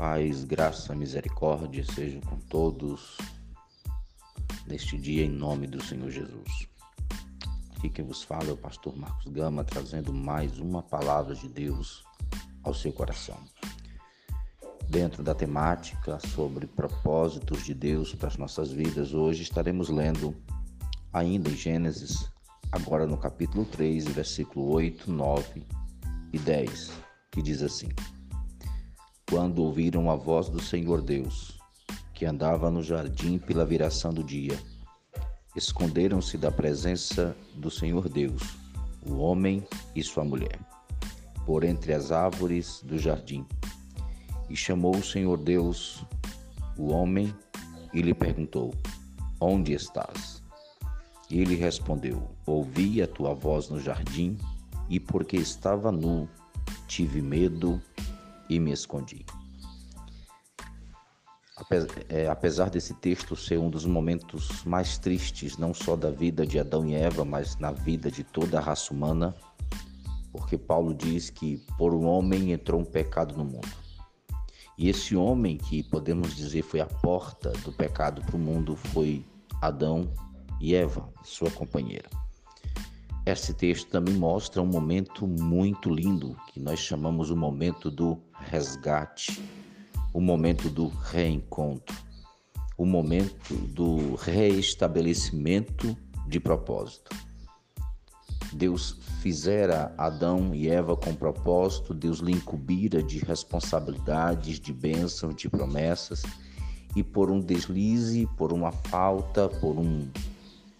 paz, graça, misericórdia sejam com todos neste dia em nome do Senhor Jesus. Aqui quem vos fala é o pastor Marcos Gama, trazendo mais uma palavra de Deus ao seu coração. Dentro da temática sobre propósitos de Deus para as nossas vidas, hoje estaremos lendo ainda em Gênesis, agora no capítulo 3, versículo 8, 9 e 10, que diz assim: quando ouviram a voz do Senhor Deus, que andava no jardim pela viração do dia. Esconderam-se da presença do Senhor Deus, o homem e sua mulher, por entre as árvores do jardim. E chamou o Senhor Deus o homem e lhe perguntou: Onde estás? E ele respondeu: Ouvi a tua voz no jardim, e porque estava nu, tive medo e me escondi. É, apesar desse texto ser um dos momentos mais tristes, não só da vida de Adão e Eva, mas na vida de toda a raça humana, porque Paulo diz que por um homem entrou um pecado no mundo. E esse homem, que podemos dizer foi a porta do pecado para o mundo, foi Adão e Eva, sua companheira. Esse texto também mostra um momento muito lindo, que nós chamamos o momento do resgate, o momento do reencontro, o momento do reestabelecimento de propósito. Deus fizera Adão e Eva com propósito, Deus lhe incumbira de responsabilidades, de bênçãos, de promessas, e por um deslize, por uma falta, por um,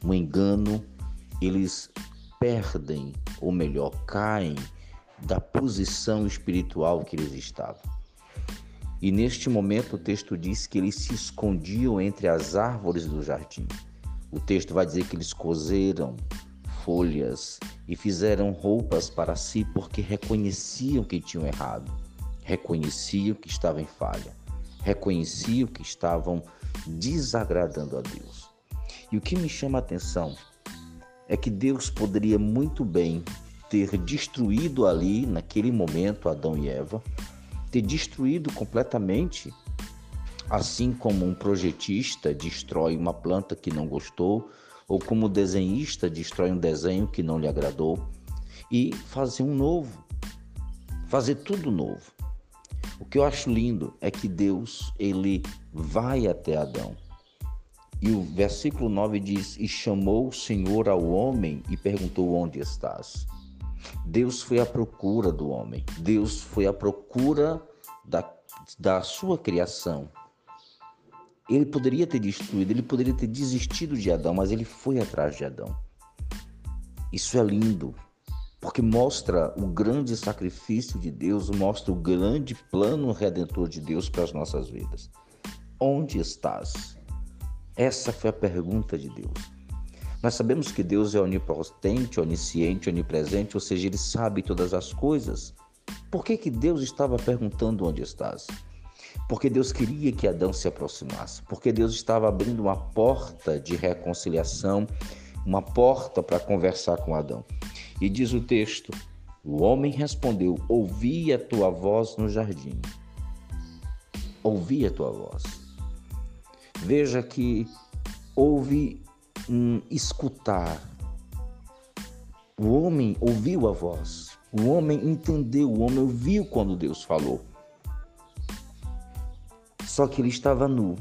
um engano, eles perdem, ou melhor, caem da posição espiritual que eles estavam. E neste momento o texto diz que eles se escondiam entre as árvores do jardim. O texto vai dizer que eles cozeram folhas e fizeram roupas para si porque reconheciam que tinham errado, reconheciam que estavam em falha, reconheciam que estavam desagradando a Deus. E o que me chama a atenção é que Deus poderia muito bem ter destruído ali, naquele momento, Adão e Eva, ter destruído completamente, assim como um projetista destrói uma planta que não gostou, ou como um desenhista destrói um desenho que não lhe agradou, e fazer um novo, fazer tudo novo. O que eu acho lindo é que Deus, ele vai até Adão e o versículo 9 diz: E chamou o Senhor ao homem e perguntou: Onde estás? Deus foi à procura do homem, Deus foi à procura da, da sua criação. Ele poderia ter destruído, ele poderia ter desistido de Adão, mas ele foi atrás de Adão. Isso é lindo, porque mostra o grande sacrifício de Deus, mostra o grande plano redentor de Deus para as nossas vidas. Onde estás? Essa foi a pergunta de Deus. Nós sabemos que Deus é onipotente, onisciente, onipresente, ou seja, ele sabe todas as coisas. Por que, que Deus estava perguntando onde estás? Porque Deus queria que Adão se aproximasse, porque Deus estava abrindo uma porta de reconciliação, uma porta para conversar com Adão. E diz o texto: O homem respondeu: Ouvi a tua voz no jardim. Ouvi a tua voz. Veja que houve escutar. O homem ouviu a voz. O homem entendeu, o homem ouviu quando Deus falou. Só que ele estava nu.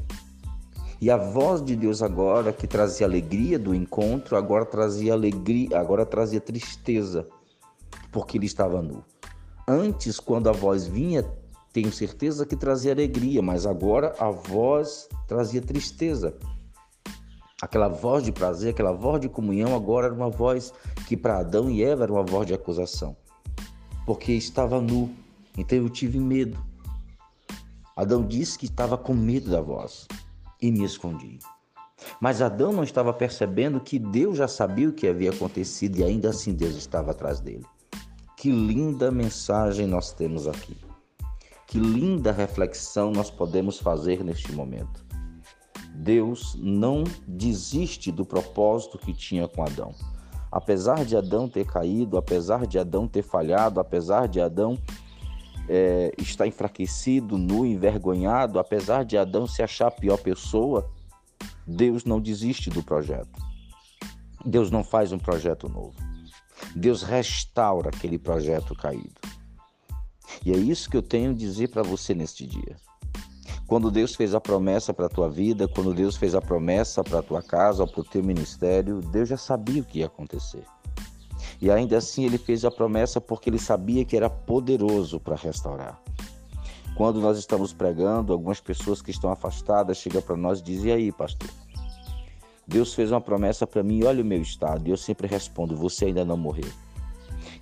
E a voz de Deus agora, que trazia alegria do encontro, agora trazia alegria, agora trazia tristeza, porque ele estava nu. Antes, quando a voz vinha, tenho certeza que trazia alegria, mas agora a voz trazia tristeza. Aquela voz de prazer, aquela voz de comunhão, agora era uma voz que para Adão e Eva era uma voz de acusação, porque estava nu, então eu tive medo. Adão disse que estava com medo da voz e me escondi. Mas Adão não estava percebendo que Deus já sabia o que havia acontecido e ainda assim Deus estava atrás dele. Que linda mensagem nós temos aqui. Que linda reflexão nós podemos fazer neste momento. Deus não desiste do propósito que tinha com Adão. Apesar de Adão ter caído, apesar de Adão ter falhado, apesar de Adão é, está enfraquecido, nu, envergonhado, apesar de Adão se achar a pior pessoa, Deus não desiste do projeto. Deus não faz um projeto novo. Deus restaura aquele projeto caído. E é isso que eu tenho a dizer para você neste dia. Quando Deus fez a promessa para a tua vida, quando Deus fez a promessa para a tua casa, para o teu ministério, Deus já sabia o que ia acontecer. E ainda assim ele fez a promessa porque ele sabia que era poderoso para restaurar. Quando nós estamos pregando, algumas pessoas que estão afastadas chegam para nós e dizem: E aí, pastor? Deus fez uma promessa para mim, olha o meu estado. E eu sempre respondo: Você ainda não morreu.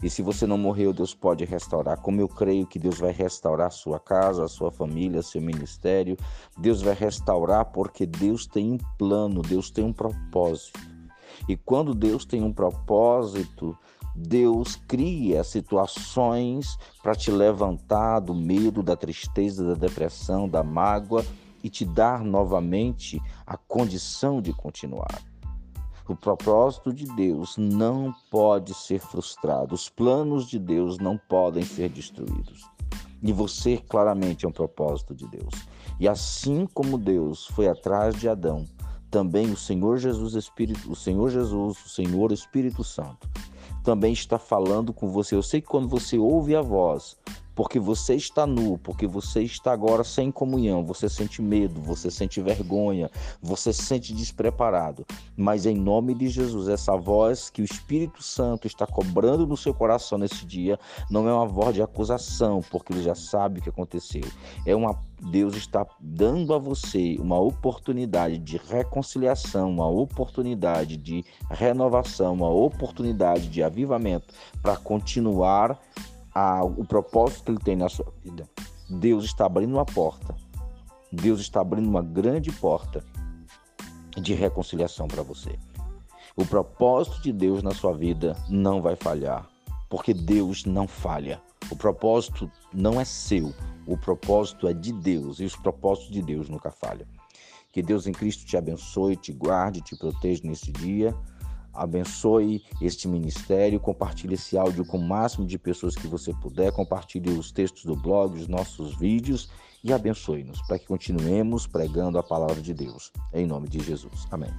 E se você não morreu, Deus pode restaurar. Como eu creio que Deus vai restaurar a sua casa, a sua família, seu ministério, Deus vai restaurar porque Deus tem um plano, Deus tem um propósito. E quando Deus tem um propósito, Deus cria situações para te levantar do medo, da tristeza, da depressão, da mágoa e te dar novamente a condição de continuar. O propósito de Deus não pode ser frustrado, os planos de Deus não podem ser destruídos. E você claramente é um propósito de Deus. E assim como Deus foi atrás de Adão, também o Senhor Jesus Espírito, o Senhor Jesus, o Senhor Espírito Santo, também está falando com você. Eu sei que quando você ouve a voz, porque você está nu, porque você está agora sem comunhão, você sente medo, você sente vergonha, você se sente despreparado. Mas em nome de Jesus, essa voz que o Espírito Santo está cobrando no seu coração nesse dia, não é uma voz de acusação, porque ele já sabe o que aconteceu. É uma Deus está dando a você uma oportunidade de reconciliação, uma oportunidade de renovação, uma oportunidade de avivamento para continuar a, o propósito que ele tem na sua vida. Deus está abrindo uma porta. Deus está abrindo uma grande porta de reconciliação para você. O propósito de Deus na sua vida não vai falhar, porque Deus não falha. O propósito não é seu, o propósito é de Deus e os propósitos de Deus nunca falham. Que Deus em Cristo te abençoe, te guarde, te proteja nesse dia abençoe este ministério, compartilhe esse áudio com o máximo de pessoas que você puder, compartilhe os textos do blog, os nossos vídeos e abençoe-nos para que continuemos pregando a palavra de Deus. Em nome de Jesus. Amém.